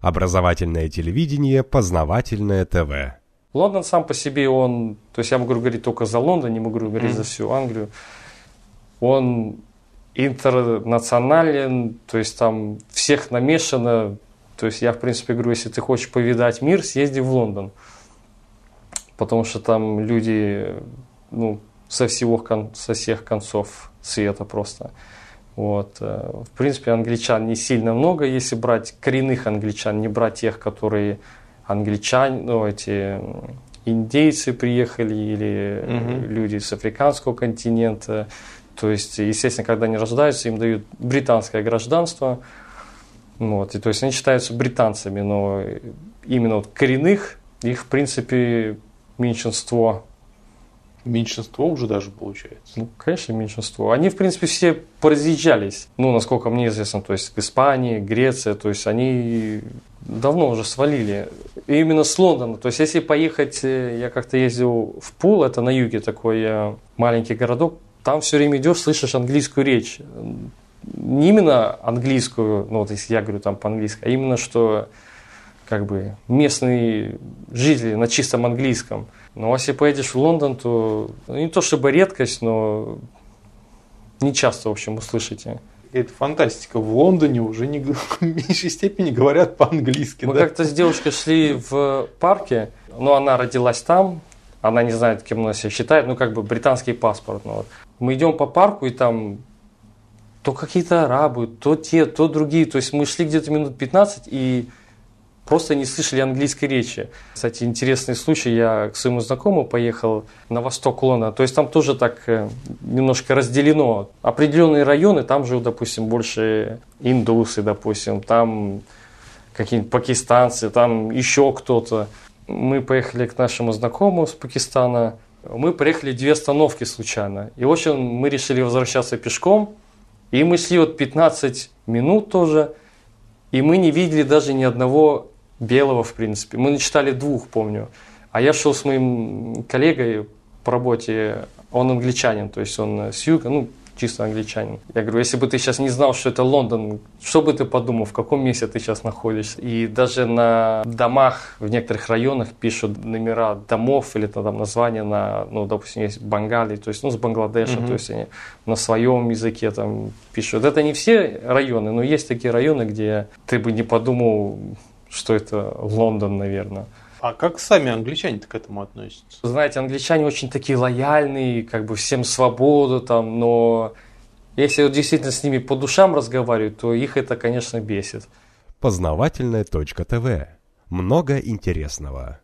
Образовательное телевидение, познавательное ТВ. Лондон сам по себе, он, то есть я могу говорить только за Лондон, не могу говорить mm. за всю Англию. Он интернационален, то есть там всех намешано. То есть я, в принципе, говорю, если ты хочешь повидать мир, съезди в Лондон. Потому что там люди, ну, со, всего, со всех концов света просто. Вот. Э, в принципе, англичан не сильно много, если брать коренных англичан, не брать тех, которые англичане, ну, эти индейцы приехали или угу. люди с африканского континента. То есть, естественно, когда они рождаются, им дают британское гражданство. Вот, и, то есть они считаются британцами, но именно вот коренных их, в принципе, меньшинство Меньшинство уже даже получается. Ну, конечно, меньшинство. Они, в принципе, все поразъезжались. Ну, насколько мне известно, то есть в Испании, Греция, то есть они давно уже свалили. И именно с Лондона. То есть если поехать, э, я как-то ездил в Пул, это на юге такой э, маленький городок, там все время идешь, слышишь английскую речь. Не именно английскую, ну вот если я говорю там по-английски, а именно что как бы местные жители на чистом английском – но если поедешь в Лондон, то ну, не то чтобы редкость, но не часто, в общем, услышите. Это фантастика. В Лондоне уже не, в меньшей степени говорят по-английски. Мы да? как-то с девушкой шли в парке, но она родилась там, она не знает, кем она себя считает, ну как бы британский паспорт. Ну, вот. Мы идем по парку, и там то какие-то арабы, то те, то другие. То есть мы шли где-то минут 15, и просто не слышали английской речи. Кстати, интересный случай, я к своему знакомому поехал на восток Лондона, то есть там тоже так э, немножко разделено. Определенные районы, там живут, допустим, больше индусы, допустим, там какие-нибудь пакистанцы, там еще кто-то. Мы поехали к нашему знакомому с Пакистана, мы проехали две остановки случайно. И, в общем, мы решили возвращаться пешком, и мы шли вот 15 минут тоже, и мы не видели даже ни одного белого, в принципе. Мы начитали двух, помню. А я шел с моим коллегой по работе, он англичанин, то есть он с юга, ну, чисто англичанин. Я говорю, если бы ты сейчас не знал, что это Лондон, что бы ты подумал, в каком месте ты сейчас находишься? И даже на домах в некоторых районах пишут номера домов или там названия на, ну, допустим, есть Бангали, то есть, ну, с Бангладеша, mm-hmm. то есть они на своем языке там пишут. Это не все районы, но есть такие районы, где ты бы не подумал, что это Лондон, наверное. А как сами англичане к этому относятся? Знаете, англичане очень такие лояльные, как бы всем свободу там, но если вот действительно с ними по душам разговаривать, то их это, конечно, бесит. Познавательная точка ТВ. Много интересного.